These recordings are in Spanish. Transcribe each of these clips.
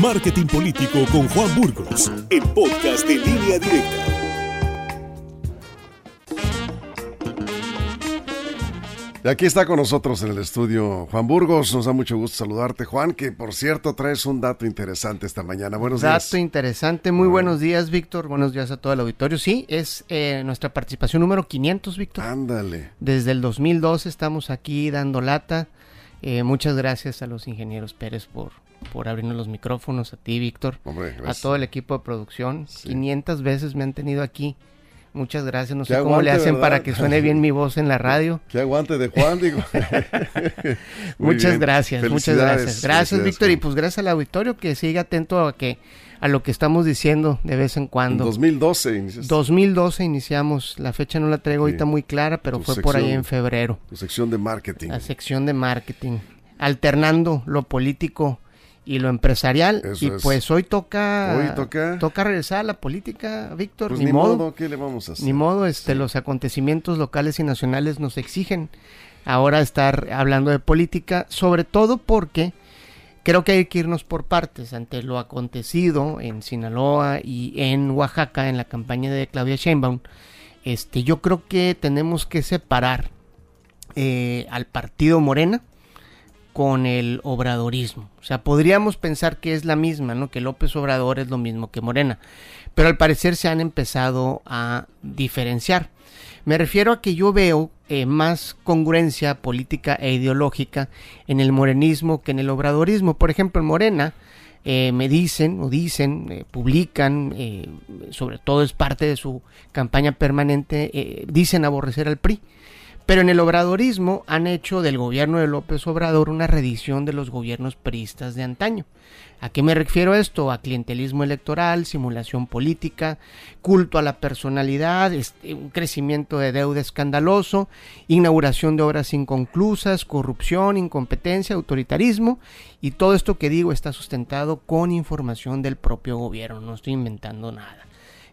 Marketing Político con Juan Burgos, el podcast de línea directa. Y aquí está con nosotros en el estudio Juan Burgos. Nos da mucho gusto saludarte, Juan, que por cierto traes un dato interesante esta mañana. Buenos días. Dato interesante. Muy buenos días, Víctor. Buenos días a todo el auditorio. Sí, es eh, nuestra participación número 500, Víctor. Ándale. Desde el 2012 estamos aquí dando lata. Eh, muchas gracias a los ingenieros Pérez por, por abrirnos los micrófonos, a ti, Víctor, a todo el equipo de producción. Sí. 500 veces me han tenido aquí. Muchas gracias. No sé cómo le hacen ¿verdad? para que suene bien mi voz en la radio. Qué aguante de Juan, digo. Muchas bien. gracias, muchas gracias. Gracias, Víctor, y pues gracias al auditorio que sigue atento a que a lo que estamos diciendo de vez en En cuando. 2012 iniciaste 2012 iniciamos, la fecha no la traigo ahorita Sí. muy clara, pero Tu fue por ahí en febrero. tu sección de marketing. La sección de marketing, alternando lo político y lo empresarial. Eso y es. pues hoy toca, Hoy toca- toca regresar a la política, Víctor. Pues ni, modo, ¿qué le vamos a hacer? ni modo. Este, los acontecimientos locales y nacionales nos exigen ahora estar hablando de política, sobre todo porque creo que hay que irnos por partes ante lo acontecido en Sinaloa y en Oaxaca en la campaña de Claudia Sheinbaum. Este, yo creo que tenemos que separar eh, al partido Morena con el obradorismo. O sea, podríamos pensar que es la misma, ¿no? Que López Obrador es lo mismo que Morena. Pero al parecer se han empezado a diferenciar. Me refiero a que yo veo eh, más congruencia política e ideológica en el morenismo que en el obradorismo. Por ejemplo, en Morena eh, me dicen o dicen, eh, publican, eh, sobre todo es parte de su campaña permanente, eh, dicen aborrecer al PRI. Pero en el obradorismo han hecho del gobierno de López Obrador una reedición de los gobiernos priistas de antaño. ¿A qué me refiero esto? A clientelismo electoral, simulación política, culto a la personalidad, este, un crecimiento de deuda escandaloso, inauguración de obras inconclusas, corrupción, incompetencia, autoritarismo, y todo esto que digo está sustentado con información del propio gobierno, no estoy inventando nada.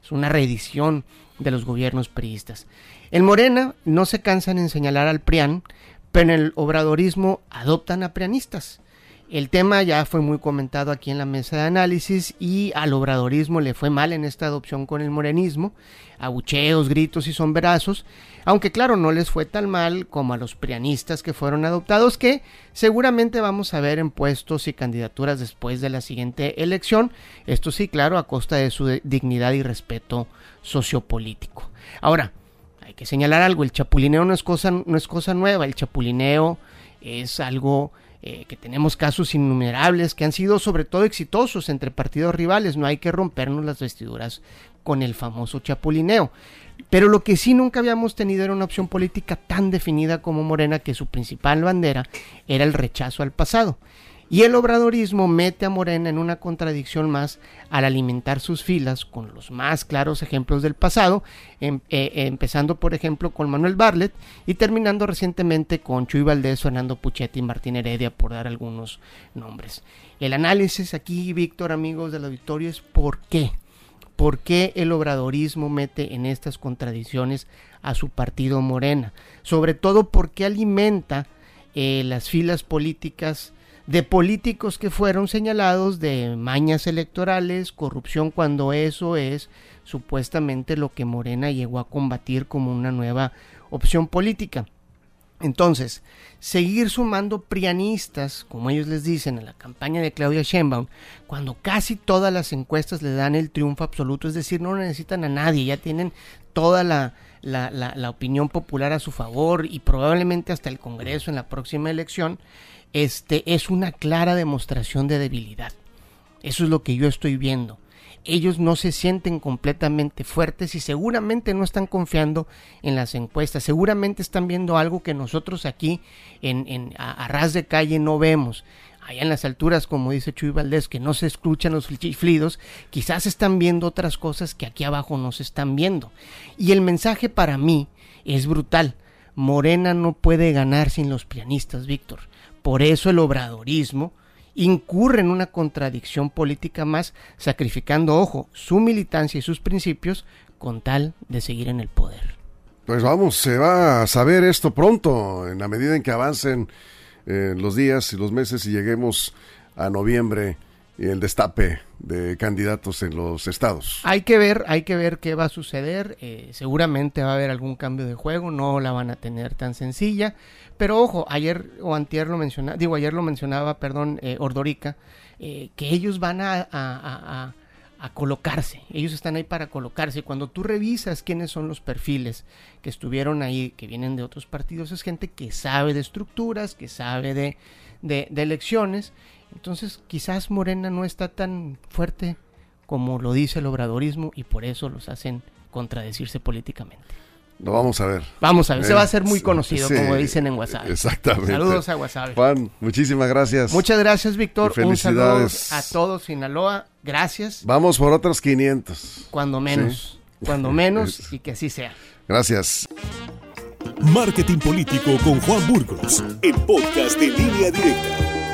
Es una reedición de los gobiernos priistas. En Morena no se cansan en señalar al PRIAN, pero en el obradorismo adoptan a prianistas. El tema ya fue muy comentado aquí en la mesa de análisis y al obradorismo le fue mal en esta adopción con el morenismo, abucheos, gritos y sombrerazos, aunque claro, no les fue tan mal como a los prianistas que fueron adoptados, que seguramente vamos a ver en puestos y candidaturas después de la siguiente elección, esto sí, claro, a costa de su dignidad y respeto sociopolítico. Ahora, hay que señalar algo, el chapulineo no es cosa, no es cosa nueva, el chapulineo es algo eh, que tenemos casos innumerables que han sido sobre todo exitosos entre partidos rivales, no hay que rompernos las vestiduras con el famoso chapulineo. Pero lo que sí nunca habíamos tenido era una opción política tan definida como Morena que su principal bandera era el rechazo al pasado. Y el obradorismo mete a Morena en una contradicción más al alimentar sus filas con los más claros ejemplos del pasado, em- eh, eh, empezando por ejemplo con Manuel Barlet y terminando recientemente con Chuy Valdés, Fernando Puchetti y Martín Heredia, por dar algunos nombres. El análisis aquí, Víctor, amigos del auditorio, es por qué. ¿Por qué el obradorismo mete en estas contradicciones a su partido Morena? Sobre todo porque alimenta eh, las filas políticas de políticos que fueron señalados de mañas electorales, corrupción, cuando eso es supuestamente lo que Morena llegó a combatir como una nueva opción política. Entonces, seguir sumando prianistas, como ellos les dicen, a la campaña de Claudia Sheinbaum, cuando casi todas las encuestas le dan el triunfo absoluto, es decir, no necesitan a nadie, ya tienen toda la, la, la, opinión popular a su favor y probablemente hasta el Congreso en la próxima elección, este es una clara demostración de debilidad. Eso es lo que yo estoy viendo. Ellos no se sienten completamente fuertes y seguramente no están confiando en las encuestas. Seguramente están viendo algo que nosotros aquí en, a, ras de calle no vemos. Allá en las alturas, como dice Chuy Valdés, que no se escuchan los chiflidos, quizás están viendo otras cosas que aquí abajo no se están viendo. Y el mensaje para mí es brutal. Morena no puede ganar sin los pianistas, Víctor. Por eso el obradorismo incurre en una contradicción política más, sacrificando, ojo, su militancia y sus principios con tal de seguir en el poder. Pues vamos, se va a saber esto pronto, en la medida en que avancen eh, los días y los meses y lleguemos a noviembre y el destape de candidatos en los estados. Hay que ver, hay que ver qué va a suceder. Eh, seguramente va a haber algún cambio de juego, no la van a tener tan sencilla. Pero ojo, ayer o antier lo mencionaba, digo ayer lo mencionaba, perdón, eh, Ordorica, que ellos van a, colocarse, ellos están ahí para colocarse. Cuando tú revisas quiénes son los perfiles que estuvieron ahí, que vienen de otros partidos, es gente que sabe de estructuras, que sabe de, de, de elecciones entonces quizás Morena no está tan fuerte como lo dice el obradorismo y por eso los hacen contradecirse políticamente. Lo vamos a ver. Vamos a ver, se va a hacer muy conocido, como dicen en WhatsApp. Exactamente. Saludos a WhatsApp. Juan, muchísimas gracias. Muchas gracias, Víctor. felicidades. a todos, Sinaloa. Gracias. Vamos por otros 500. Cuando menos. Cuando menos y que así sea. Gracias. Marketing Político con Juan Burgos, el podcast de línea directa.